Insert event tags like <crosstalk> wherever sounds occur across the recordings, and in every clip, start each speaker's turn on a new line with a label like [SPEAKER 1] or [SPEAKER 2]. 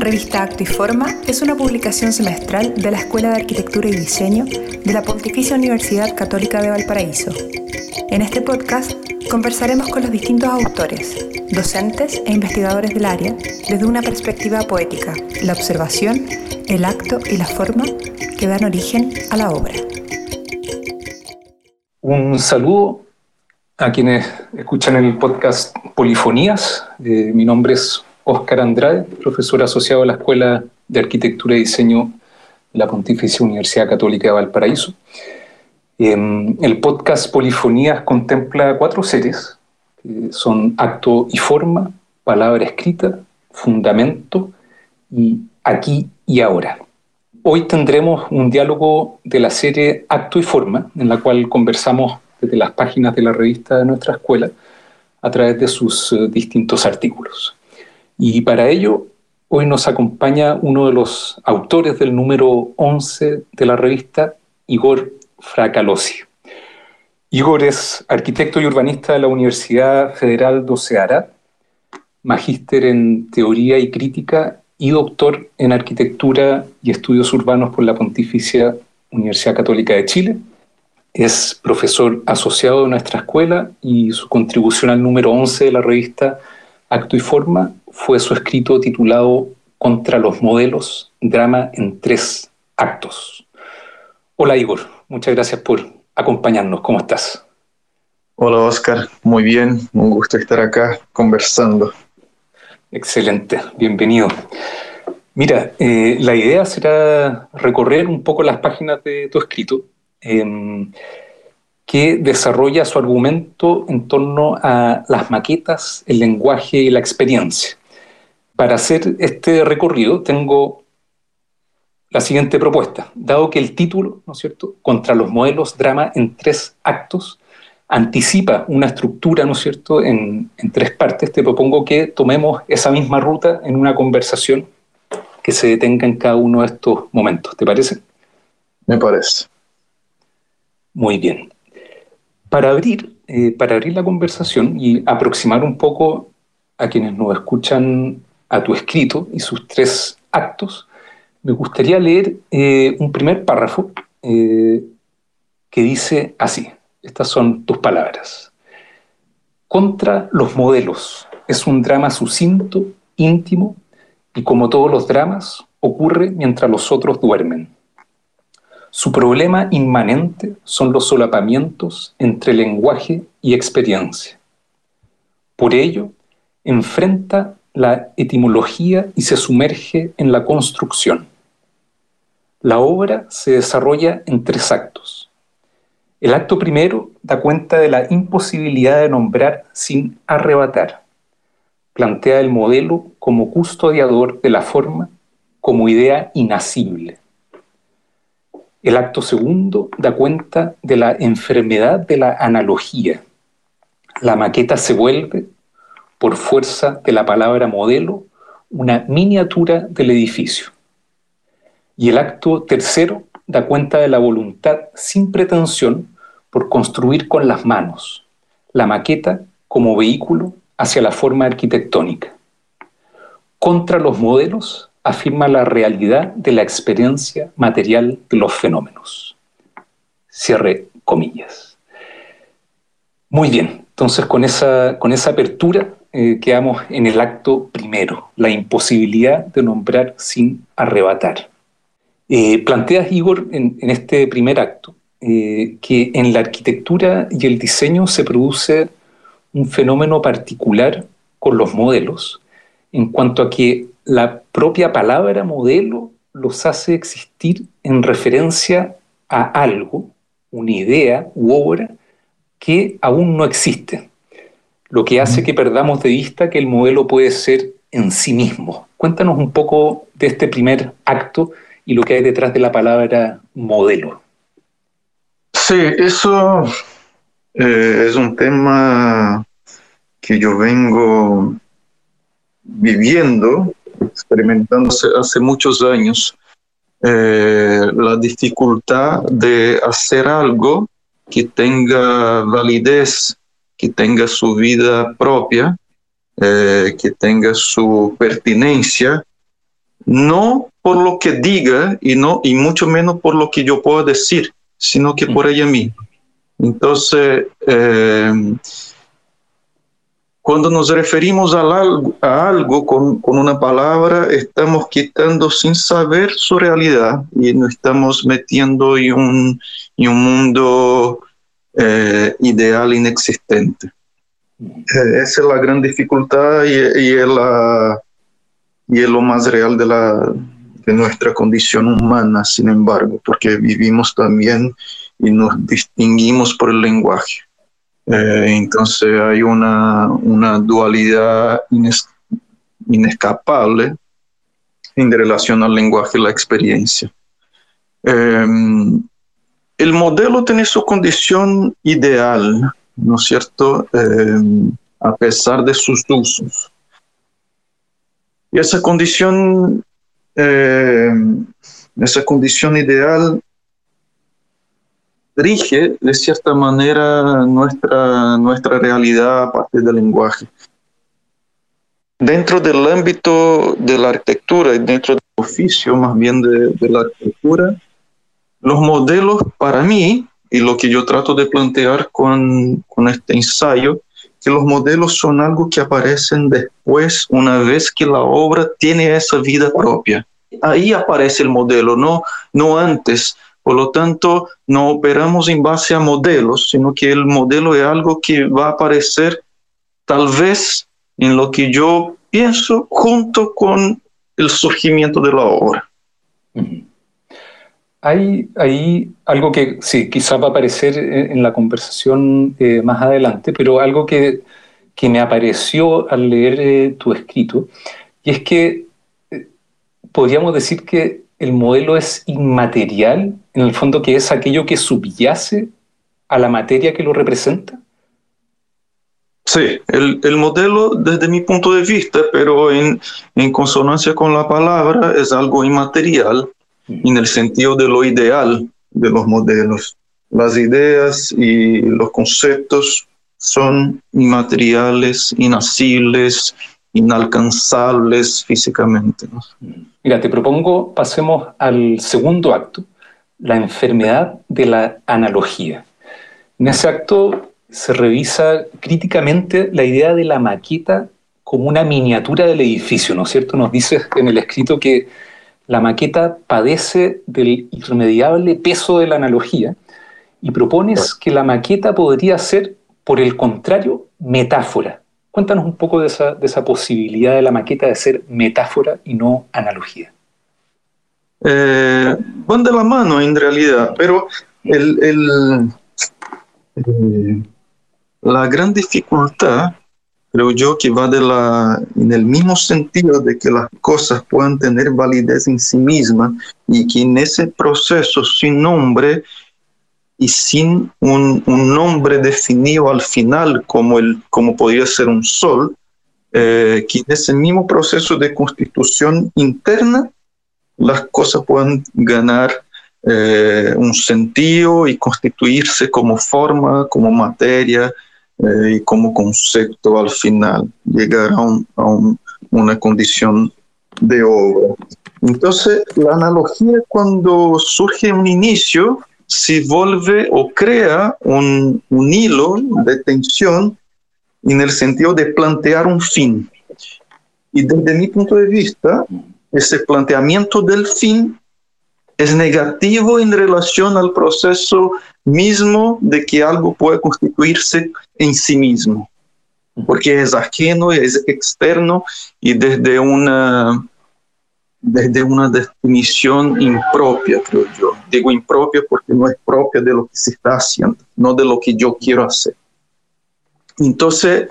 [SPEAKER 1] Revista Acto y Forma es una publicación semestral de la Escuela de Arquitectura y Diseño de la Pontificia Universidad Católica de Valparaíso. En este podcast conversaremos con los distintos autores, docentes e investigadores del área desde una perspectiva poética, la observación, el acto y la forma que dan origen a la obra.
[SPEAKER 2] Un saludo a quienes escuchan el podcast Polifonías. Eh, mi nombre es Óscar Andrade, profesor asociado a la Escuela de Arquitectura y Diseño de la Pontificia Universidad Católica de Valparaíso. Em, el podcast Polifonías contempla cuatro series, que son acto y forma, palabra escrita, fundamento y aquí y ahora. Hoy tendremos un diálogo de la serie Acto y Forma, en la cual conversamos desde las páginas de la revista de nuestra escuela a través de sus eh, distintos artículos. Y para ello, hoy nos acompaña uno de los autores del número 11 de la revista, Igor Fracalosi. Igor es arquitecto y urbanista de la Universidad Federal do Ceará, magíster en teoría y crítica y doctor en arquitectura y estudios urbanos por la Pontificia Universidad Católica de Chile. Es profesor asociado de nuestra escuela y su contribución al número 11 de la revista Acto y Forma fue su escrito titulado Contra los modelos, drama en tres actos. Hola Igor, muchas gracias por acompañarnos. ¿Cómo estás?
[SPEAKER 3] Hola Oscar, muy bien, un gusto estar acá conversando.
[SPEAKER 2] Excelente, bienvenido. Mira, eh, la idea será recorrer un poco las páginas de tu escrito. Em, que desarrolla su argumento en torno a las maquetas, el lenguaje y la experiencia. Para hacer este recorrido tengo la siguiente propuesta. Dado que el título, ¿no es cierto?, contra los modelos drama en tres actos, anticipa una estructura, ¿no es cierto?, en, en tres partes, te propongo que tomemos esa misma ruta en una conversación que se detenga en cada uno de estos momentos. ¿Te parece?
[SPEAKER 3] Me parece.
[SPEAKER 2] Muy bien. Para abrir, eh, para abrir la conversación y aproximar un poco a quienes nos escuchan a tu escrito y sus tres actos, me gustaría leer eh, un primer párrafo eh, que dice así, estas son tus palabras. Contra los modelos es un drama sucinto, íntimo, y como todos los dramas, ocurre mientras los otros duermen. Su problema inmanente son los solapamientos entre lenguaje y experiencia. Por ello, enfrenta la etimología y se sumerge en la construcción. La obra se desarrolla en tres actos. El acto primero da cuenta de la imposibilidad de nombrar sin arrebatar. Plantea el modelo como custodiador de la forma, como idea inacible. El acto segundo da cuenta de la enfermedad de la analogía. La maqueta se vuelve, por fuerza de la palabra modelo, una miniatura del edificio. Y el acto tercero da cuenta de la voluntad sin pretensión por construir con las manos, la maqueta como vehículo hacia la forma arquitectónica. Contra los modelos afirma la realidad de la experiencia material de los fenómenos. Cierre comillas. Muy bien, entonces con esa, con esa apertura eh, quedamos en el acto primero, la imposibilidad de nombrar sin arrebatar. Eh, planteas, Igor, en, este primer acto, eh, que en la arquitectura y el diseño se produce un fenómeno particular con los modelos, en cuanto a que la propia palabra modelo los hace existir en referencia a algo, una idea u obra que aún no existe, lo que hace que perdamos de vista que el modelo puede ser en sí mismo. Cuéntanos un poco de este primer acto y lo que hay detrás de la palabra modelo.
[SPEAKER 3] Sí, eso eh, es un tema que yo vengo viviendo experimentando hace, muchos años eh, la dificultad de hacer algo que tenga validez, que tenga su vida propia, eh, que tenga su pertinencia, no por lo que diga y, no, y mucho menos por lo que yo pueda decir, sino que por ella misma. Entonces, eh, cuando nos referimos a algo, con, una palabra, estamos quitando sin saber su realidad y nos estamos metiendo en un, mundo eh, ideal inexistente. Eh, esa es la gran dificultad y, es lo más real de nuestra condición humana, sin embargo, porque vivimos también y nos distinguimos por el lenguaje. Eh, entonces hay una, una dualidad ines, inescapable en relación al lenguaje y la experiencia. Eh, el modelo tiene su condición ideal, ¿no es cierto? Eh, a pesar de sus usos. Y esa condición, eh, esa condición ideal rige de cierta manera nuestra, nuestra realidad a partir del lenguaje. Dentro del ámbito de la arquitectura y dentro del oficio más bien de, de la arquitectura, los modelos para mí, y lo que yo trato de plantear con, con este ensayo, que los modelos son algo que aparecen después, una vez que la obra tiene esa vida propia. Ahí aparece el modelo, no, no antes. Por lo tanto, no operamos en base a modelos, sino que el modelo es algo que va a aparecer tal vez en lo que yo pienso junto con el surgimiento de la obra.
[SPEAKER 2] Hay, algo que sí, quizás va a aparecer en la conversación eh, más adelante, pero algo que, que, me apareció al leer eh, tu escrito, y es que eh, podríamos decir que el modelo es inmaterial, en el fondo que es aquello que subyace a la materia que lo representa.
[SPEAKER 3] Sí, el, el, modelo desde mi punto de vista, pero en, en, consonancia con la palabra, es algo inmaterial en el sentido de lo ideal de los modelos. Las ideas y los conceptos son inmateriales, inasibles, inalcanzables físicamente. ¿no?
[SPEAKER 2] Mira, te propongo, pasemos al segundo acto, la enfermedad de la analogía. En ese acto se revisa críticamente la idea de la maqueta como una miniatura del edificio, ¿no es cierto? Nos dices en el escrito que la maqueta padece del irremediable peso de la analogía y propones que la maqueta podría ser, por el contrario, metáfora. Cuéntanos un poco de esa, de esa posibilidad de la maqueta de ser metáfora y no analogía.
[SPEAKER 3] Eh, van de la mano en realidad, pero eh, la gran dificultad creo yo que va de la, en el mismo sentido de que las cosas puedan tener validez en sí mismas y que en ese proceso sin nombre y sin un, nombre definido al final como, el, como podría ser un sol, eh, que en ese mismo proceso de constitución interna las cosas puedan ganar eh, un sentido y constituirse como forma, como materia, eh, y como concepto al final llegar a, un, a un, una condición de obra. Entonces, la analogía cuando surge un inicio, se vuelve o crea un, un hilo de tensión en el sentido de plantear un fin. Y desde mi punto de vista, ese planteamiento del fin es negativo en relación al proceso mismo de que algo puede constituirse en sí mismo, porque es ajeno, es externo y desde una, desde una definición impropia, creo yo. Digo impropia porque no es propia de lo que se está haciendo, no de lo que yo quiero hacer. Entonces,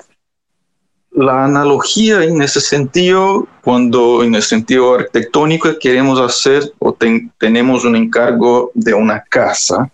[SPEAKER 3] la analogía en ese sentido, cuando en el sentido arquitectónico queremos hacer o ten, tenemos un encargo de una casa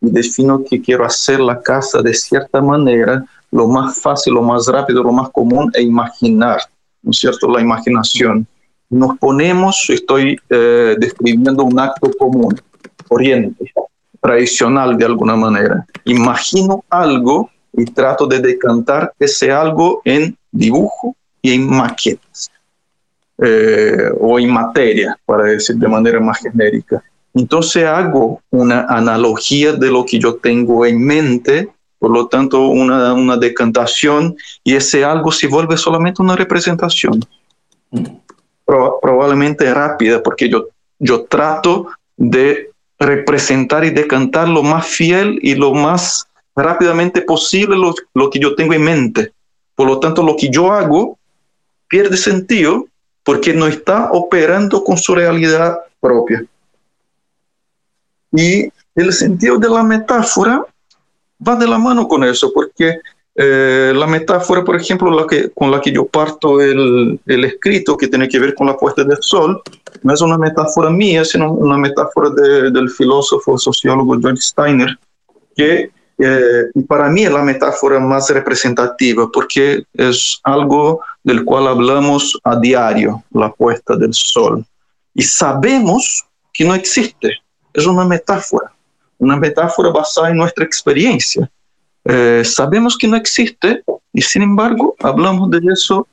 [SPEAKER 3] y defino que quiero hacer la casa de cierta manera, lo más fácil, lo más rápido, lo más común es imaginar, ¿no es cierto? La imaginación. Nos ponemos, estoy eh, describiendo un acto común, corriente, tradicional de alguna manera. Imagino algo y trato de decantar ese algo en dibujo y en maquetas, eh, o en materia, para decir de manera más genérica. Entonces hago una analogía de lo que yo tengo en mente, por lo tanto una, una decantación, y ese algo se vuelve solamente una representación. Mm. Probablemente rápida, porque yo, yo trato de representar y decantar lo más fiel y lo más rápidamente posible lo, lo, que yo tengo en mente. Por lo tanto, lo que yo hago pierde sentido porque no está operando con su realidad propia. Y el sentido de la metáfora va de la mano con eso, porque eh, la metáfora, por ejemplo, la que, con la que yo parto el, el, escrito, que tiene que ver con la puesta del sol, no es una metáfora mía, sino una metáfora de, del filósofo sociólogo John Steiner, que eh, para mí es la metáfora más representativa, porque es algo del cual hablamos a diario, la puesta del sol. Y sabemos que no existe, es una metáfora, una metáfora basada en nuestra experiencia. Eh, sabemos que no existe y sin embargo hablamos de eso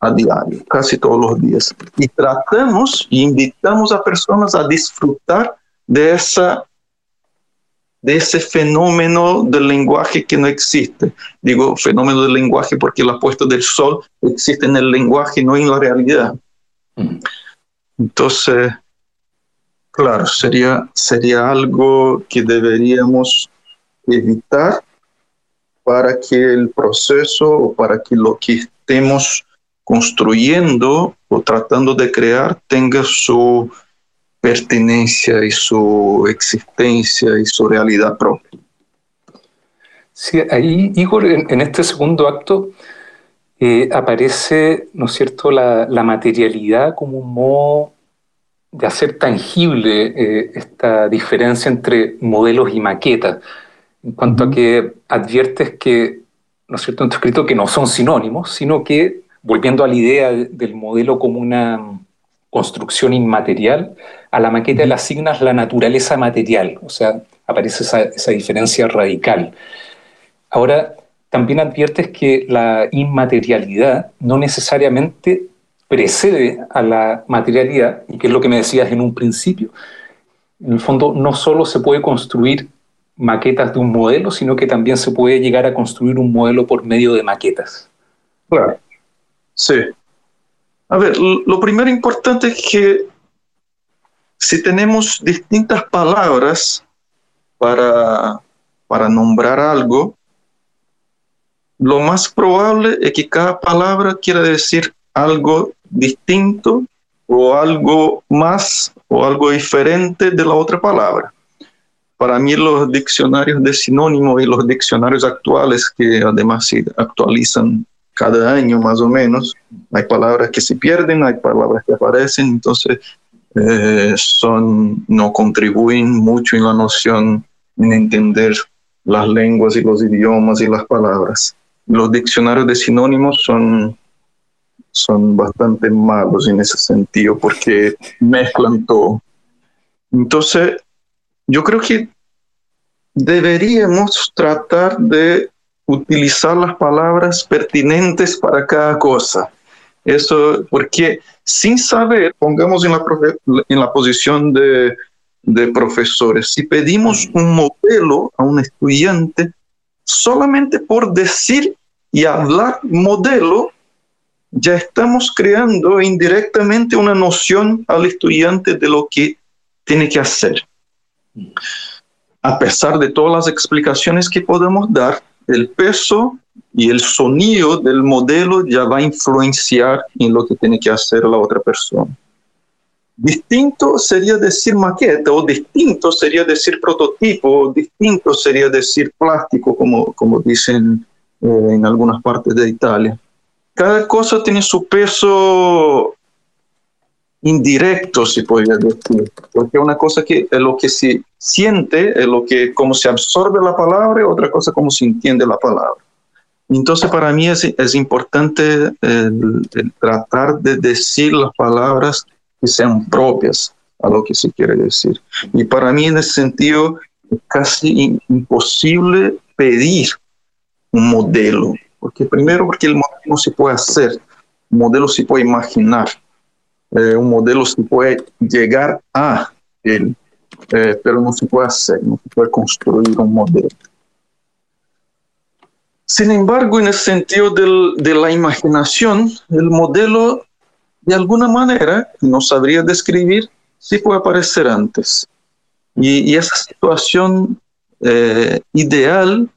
[SPEAKER 3] a diario, casi todos los días. Y tratamos y invitamos a personas a disfrutar de, esa, de ese fenómeno del lenguaje que no existe. Digo fenómeno del lenguaje porque la puesta del sol existe en el lenguaje, no en la realidad. Mm. Entonces, Claro, sería, sería algo que deberíamos evitar para que el proceso o para que lo que estemos construyendo o tratando de crear tenga su pertenencia y su existencia y su realidad propia.
[SPEAKER 2] Sí, ahí, Igor, en, este segundo acto eh, aparece, ¿no es cierto?, la, materialidad como un modo de hacer tangible eh, esta diferencia entre modelos y maquetas, en cuanto a que adviertes que, ¿no es cierto?, en tu escrito que no son sinónimos, sino que, volviendo a la idea del modelo como una construcción inmaterial, a la maqueta le asignas la naturaleza material, o sea, aparece esa, esa diferencia radical. Ahora, también adviertes que la inmaterialidad no necesariamente precede a la materialidad, y que es lo que me decías en un principio. En el fondo, no solo se puede construir maquetas de un modelo, sino que también se puede llegar a construir un modelo por medio de maquetas.
[SPEAKER 3] Claro, sí. A ver, lo primero importante es que si tenemos distintas palabras para, para nombrar algo, lo más probable es que cada palabra quiera decir algo distinto o algo más o algo diferente de la otra palabra. Para mí los diccionarios de sinónimo y los diccionarios actuales, que además se actualizan cada año más o menos, hay palabras que se pierden, hay palabras que aparecen, entonces eh, son, no contribuyen mucho en la noción, en entender las lenguas y los idiomas y las palabras. Los diccionarios de sinónimos son son bastante malos en ese sentido porque mezclan todo. Entonces, yo creo que deberíamos tratar de utilizar las palabras pertinentes para cada cosa. Eso, porque sin saber, pongamos en la, en la posición de, de profesores, si pedimos un modelo a un estudiante, solamente por decir y hablar modelo, ya estamos creando indirectamente una noción al estudiante de lo que tiene que hacer. A pesar de todas las explicaciones que podemos dar, el peso y el sonido del modelo ya va a influenciar en lo que tiene que hacer la otra persona. Distinto sería decir maqueta, o distinto sería decir prototipo, o distinto sería decir plástico, como, como dicen eh, en algunas partes de Italia cada cosa tiene su peso indirecto, se podría decir, porque una cosa que es lo que se siente, es lo que, cómo se absorbe la palabra, otra cosa cómo se entiende la palabra. Entonces, para mí es, es importante tratar de decir las palabras que sean propias a lo que se quiere decir. Y para mí, en ese sentido, es casi imposible pedir un modelo, porque primero porque el modelo no se puede hacer, un modelo se puede imaginar, eh, un modelo se puede llegar a él, eh, pero no se puede hacer, no se puede construir un modelo. Sin embargo, en el sentido de la imaginación, el modelo, de alguna manera, no sabría describir, sí puede aparecer antes. Y, esa situación eh, ideal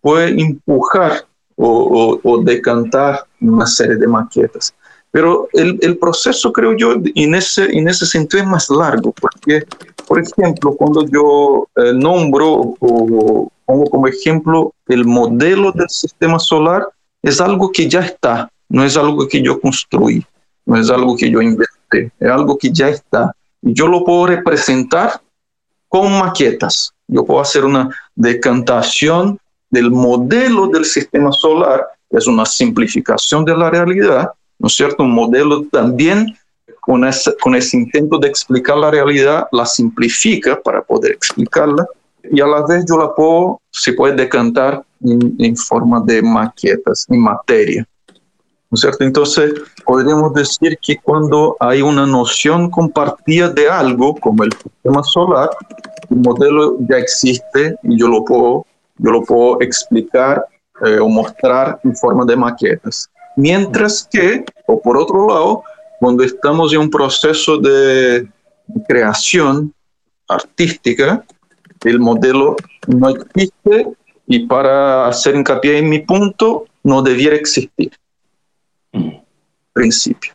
[SPEAKER 3] puede empujar o, o, decantar una serie de maquetas. Pero el, el, proceso, creo yo, en ese, en ese sentido es más largo, porque, por ejemplo, cuando yo eh, nombro o pongo como ejemplo el modelo del sistema solar, es algo que ya está, no es algo que yo construí, no es algo que yo inventé, es algo que ya está. Y yo lo puedo representar con maquetas. Yo puedo hacer una decantación del modelo del sistema solar, es una simplificación de la realidad, ¿no es cierto? Un modelo también con ese, con ese intento de explicar la realidad, la simplifica para poder explicarla y a la vez yo la puedo, se puede decantar en, en forma de maquetas, en materia. ¿No es cierto? Entonces, podríamos decir que cuando hay una noción compartida de algo, como el sistema solar, el modelo ya existe y yo lo puedo, yo lo puedo explicar eh, o mostrar en forma de maquetas. Mientras que, o por otro lado, cuando estamos en un proceso de creación artística, el modelo no existe y para hacer hincapié en mi punto, no debiera existir. Principio.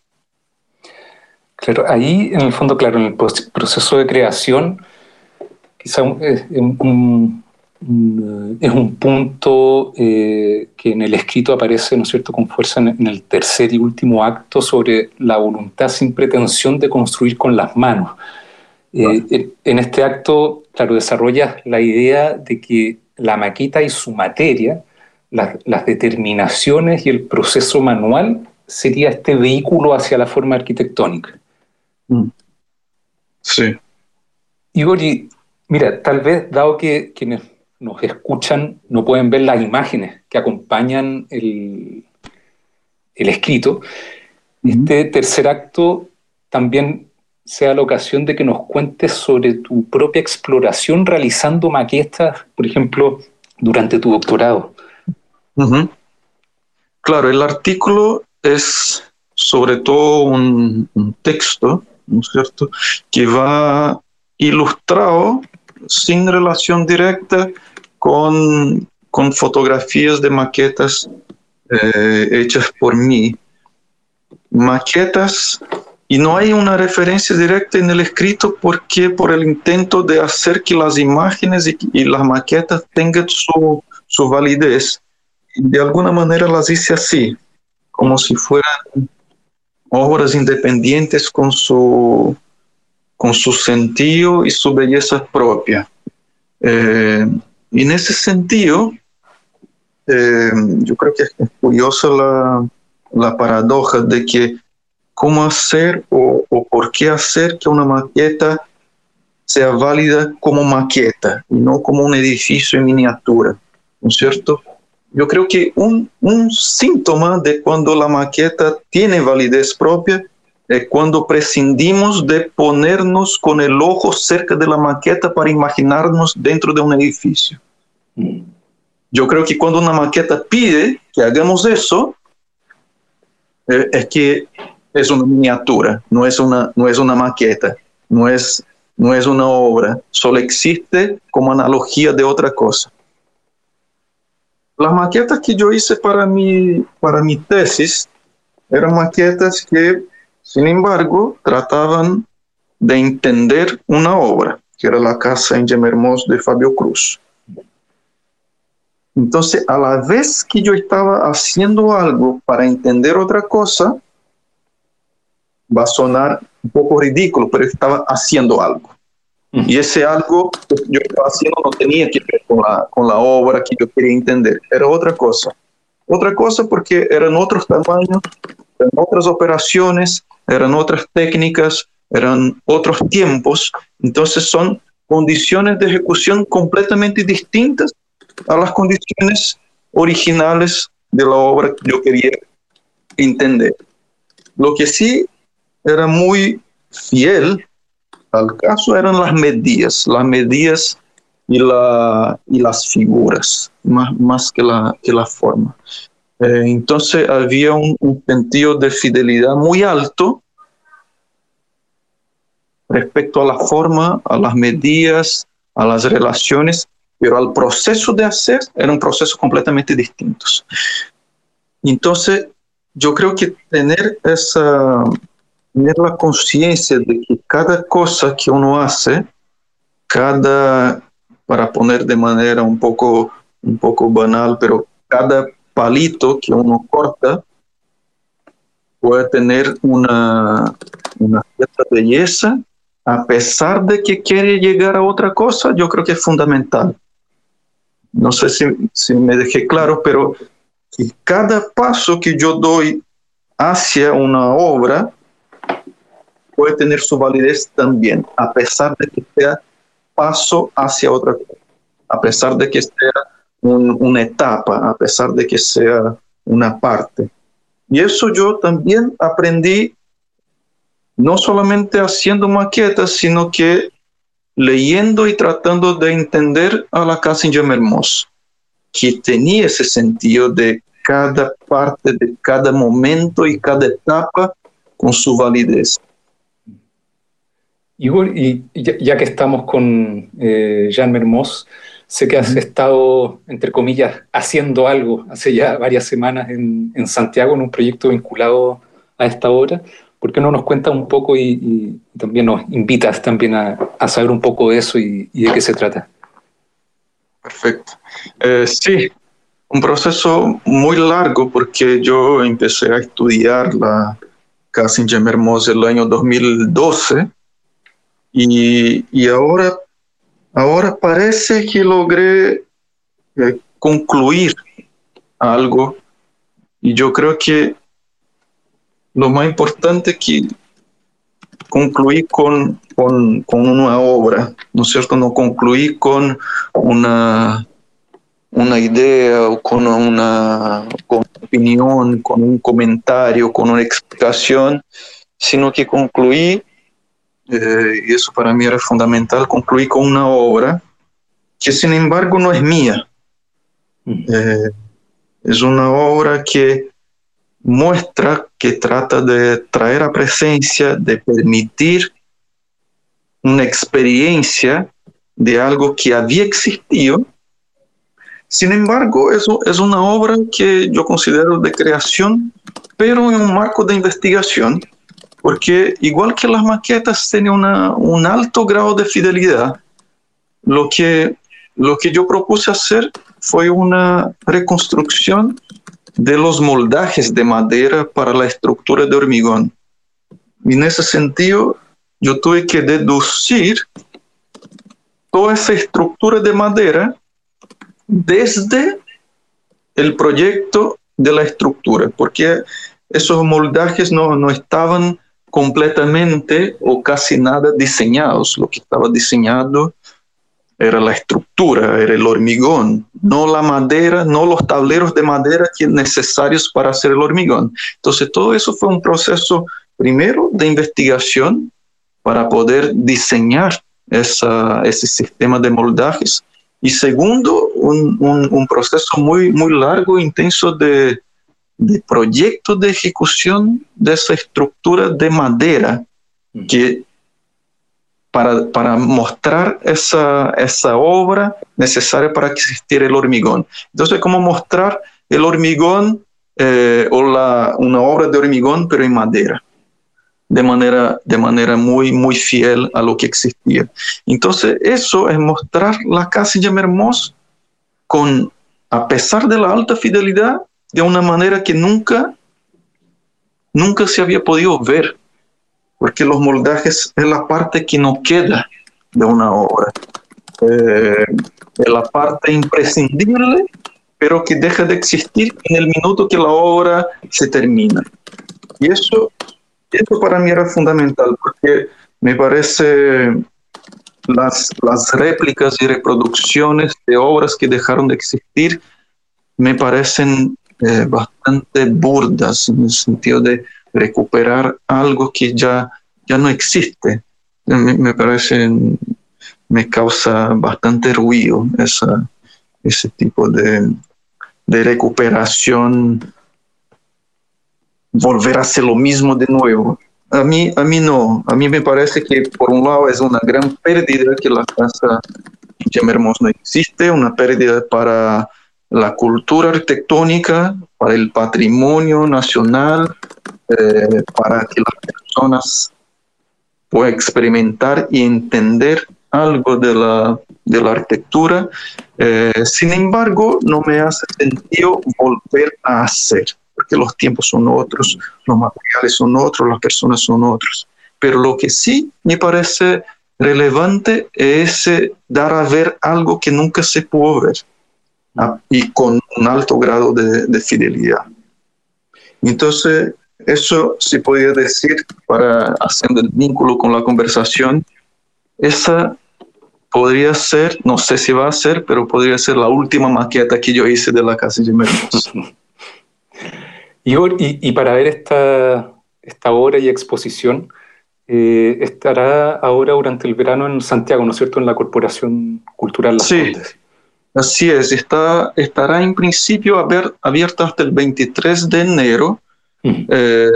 [SPEAKER 2] Claro, ahí en el fondo, claro, en el proceso de creación, quizá un, un, es un punto eh, que en el escrito aparece, ¿no es cierto?, con fuerza en, en, el tercer y último acto sobre la voluntad sin pretensión de construir con las manos. Eh, en, en este acto, claro, desarrollas la idea de que la maqueta y su materia, la, las determinaciones y el proceso manual sería este vehículo hacia la forma arquitectónica.
[SPEAKER 3] Mm. Sí.
[SPEAKER 2] Igor, y mira, tal vez, dado que quienes nos escuchan no pueden ver las imágenes que acompañan el, el escrito, este tercer acto también sea la ocasión de que nos cuentes sobre tu propia exploración realizando maquetas, por ejemplo, durante tu doctorado.
[SPEAKER 3] Uh -huh. Claro, el artículo es sobre todo un, un texto, ¿no es cierto?, que va ilustrado sin relación directa con, con fotografías de maquetas eh, hechas por mí. Maquetas y no hay una referencia directa en el escrito porque por el intento de hacer que las imágenes y, y las maquetas tengan su, su, validez. De alguna manera las hice así, como si fueran obras independientes con su, con su sentido y su belleza propia. Eh, y en ese sentido, eh, yo creo que es curiosa la, la paradoja de que cómo hacer o, o, por qué hacer que una maqueta sea válida como maqueta y no como un edificio en miniatura, ¿no es cierto? Yo creo que un, un síntoma de cuando la maqueta tiene validez propia es cuando prescindimos de ponernos con el ojo cerca de la maqueta para imaginarnos dentro de un edificio. Yo creo que cuando una maqueta pide que hagamos eso, eh, es que es una miniatura, no es una, no es una maqueta, no es, no es una obra, solo existe como analogía de otra cosa. Las maquetas que yo hice para mi, para mi tesis eran maquetas que, sin embargo, trataban de entender una obra, que era la casa en Gemermos de Fabio Cruz. Entonces, a la vez que yo estaba haciendo algo para entender otra cosa, va a sonar un poco ridículo, pero estaba haciendo algo. Y ese algo que yo estaba haciendo no tenía que ver con la, con la obra que yo quería entender, era otra cosa. Otra cosa porque eran otros tamaños, eran otras operaciones, eran otras técnicas, eran otros tiempos, entonces son condiciones de ejecución completamente distintas a las condiciones originales de la obra que yo quería entender. lo que sí era muy fiel al caso eran las medidas, las medidas y, la, y las figuras, más, más que, la, que la forma. Eh, entonces había un, un, sentido de fidelidad muy alto respecto a la forma, a las medidas, a las relaciones, pero al proceso de hacer era un proceso completamente distinto. Entonces, yo creo que tener esa, tener la conciencia de que cada cosa que uno hace, cada, para poner de manera un poco, un poco banal, pero cada palito que uno corta puede tener una, cierta belleza, a pesar de que quiere llegar a otra cosa, yo creo que es fundamental. No sé si, me dejé claro, pero cada paso que yo doy hacia una obra, puede tener su validez también, a pesar de que sea paso hacia otra cosa, a pesar de que sea un, una etapa, a pesar de que sea una parte. Y eso yo también aprendí no solamente haciendo maquetas, sino que leyendo y tratando de entender a la casa en Hermoso, que tenía ese sentido de cada parte, de cada momento y cada etapa con su validez.
[SPEAKER 2] Igor, y ya, que estamos con eh, Jean Mermoz, sé que has estado, entre comillas, haciendo algo hace ya varias semanas en, en, Santiago en un proyecto vinculado a esta obra. ¿Por qué no nos cuentas un poco y, y, también nos invitas también a, a saber un poco de eso y, y de qué se trata?
[SPEAKER 3] Perfecto. Eh, sí, un proceso muy largo porque yo empecé a estudiar la Casa en Hermosa el año 2012 y, y ahora, ahora parece que logré eh, concluir algo y yo creo que lo más importante es que concluí con, una obra, ¿no es cierto? No concluí con una, una idea o con una, con una opinión, con un comentario, con una explicación, sino que concluí eh, y eso para mí era fundamental, concluí con una obra que sin embargo no es mía. Eh, es una obra que muestra que trata de traer a presencia, de permitir una experiencia de algo que había existido. Sin embargo, eso es una obra que yo considero de creación, pero en un marco de investigación porque igual que las maquetas tienen un alto grado de fidelidad, lo que, lo que yo propuse hacer fue una reconstrucción de los moldajes de madera para la estructura de hormigón. Y en ese sentido, yo tuve que deducir toda esa estructura de madera desde el proyecto de la estructura, porque esos moldajes no, no estaban completamente o casi nada diseñados. Lo que estaba diseñado era la estructura, era el hormigón, no la madera, no los tableros de madera que necesarios para hacer el hormigón. Entonces todo eso fue un proceso primero de investigación para poder diseñar esa, ese sistema de moldajes y segundo un, un, un proceso muy, muy largo, intenso de, de proyecto de ejecución de esa estructura de madera que para, para mostrar esa, esa obra necesaria para que existiera el hormigón. Entonces, ¿cómo mostrar el hormigón eh, o la, una obra de hormigón pero en madera? De manera, de manera muy, muy fiel a lo que existía. Entonces, eso es mostrar la casa de Hermoso con, a pesar de la alta fidelidad, de una manera que nunca, nunca se había podido ver, porque los moldajes es la parte que no queda de una obra, eh, es la parte imprescindible, pero que deja de existir en el minuto que la obra se termina. Y eso, eso para mí era fundamental, porque me parece las, las réplicas y reproducciones de obras que dejaron de existir me parecen eh, bastante burdas en el sentido de recuperar algo que ya, ya no existe. Me, parece, me causa bastante ruido esa, ese tipo de, de recuperación, volver a hacer lo mismo de nuevo. A mí, a mí no, a mí me parece que por un lado es una gran pérdida que la casa Hermoso no existe, una pérdida para la cultura arquitectónica, para el patrimonio nacional, eh, para que las personas puedan experimentar y entender algo de la, de la arquitectura. Eh, sin embargo, no me hace sentido volver a hacer, porque los tiempos son otros, los materiales son otros, las personas son otros. Pero lo que sí me parece relevante es eh, dar a ver algo que nunca se pudo ver ¿ah? y con un alto grado de, fidelidad. Entonces, eso se podría decir, para haciendo el vínculo con la conversación, esa podría ser, no sé si va a ser, pero podría ser la última maqueta que yo hice de la casa de Mermos. <laughs>
[SPEAKER 2] y, y, para ver esta, esta obra y exposición, eh, estará ahora durante el verano en Santiago, ¿no es cierto?, en la Corporación Cultural Las
[SPEAKER 3] Sí, así es. Está, estará en principio abierta hasta el 23 de enero, eh,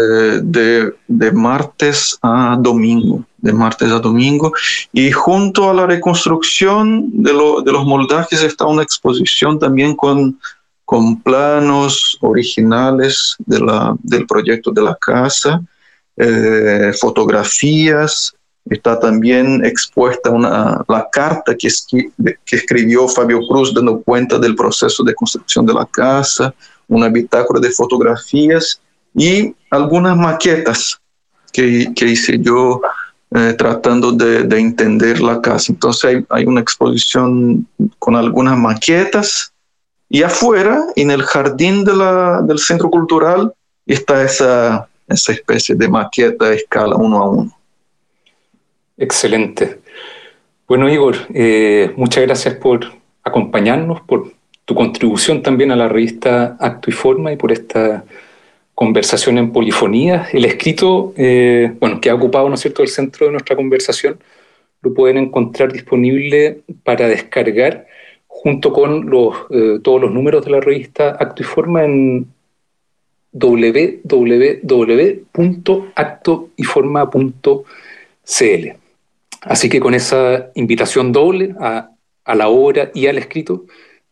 [SPEAKER 3] de, de, martes a domingo, de martes a domingo. Y junto a la reconstrucción de, lo, de los moldajes está una exposición también con, con planos originales de la, del proyecto de la casa. Eh, fotografías, está también expuesta una, la carta que, que escribió Fabio Cruz dando cuenta del proceso de construcción de la casa, una bitácora de fotografías y algunas maquetas que, que hice yo eh, tratando de, de, entender la casa. Entonces hay, hay, una exposición con algunas maquetas y afuera, en el jardín del centro cultural, está esa esa especie de maqueta a escala uno a uno.
[SPEAKER 2] Excelente. Bueno, Igor, eh, muchas gracias por acompañarnos, por tu contribución también a la revista Acto y Forma y por esta conversación en polifonía. El escrito, eh, bueno, que ha ocupado, ¿no cierto?, el centro de nuestra conversación, lo pueden encontrar disponible para descargar junto con los, eh, todos los números de la revista Acto y Forma en www.actoyforma.cl. Así que con esa invitación doble a, la obra y al escrito,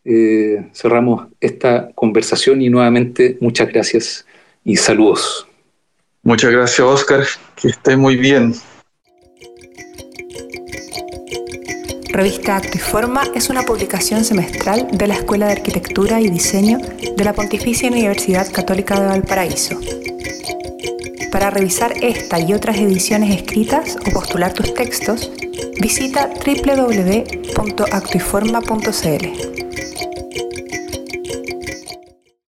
[SPEAKER 2] eh, cerramos esta conversación y nuevamente muchas gracias y saludos.
[SPEAKER 3] Muchas gracias, Oscar. Que esté muy bien.
[SPEAKER 1] Revista Acto y Forma es una publicación semestral de la Escuela de Arquitectura y Diseño de la Pontificia Universidad Católica de Valparaíso. Para revisar esta y otras ediciones escritas o postular tus textos, visita www.actoyforma.cl.